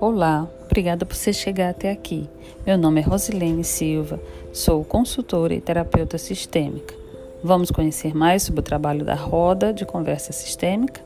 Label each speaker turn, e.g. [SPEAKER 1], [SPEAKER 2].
[SPEAKER 1] Olá, obrigada por você chegar até aqui. Meu nome é Rosilene Silva, sou consultora e terapeuta sistêmica. Vamos conhecer mais sobre o trabalho da roda de conversa sistêmica?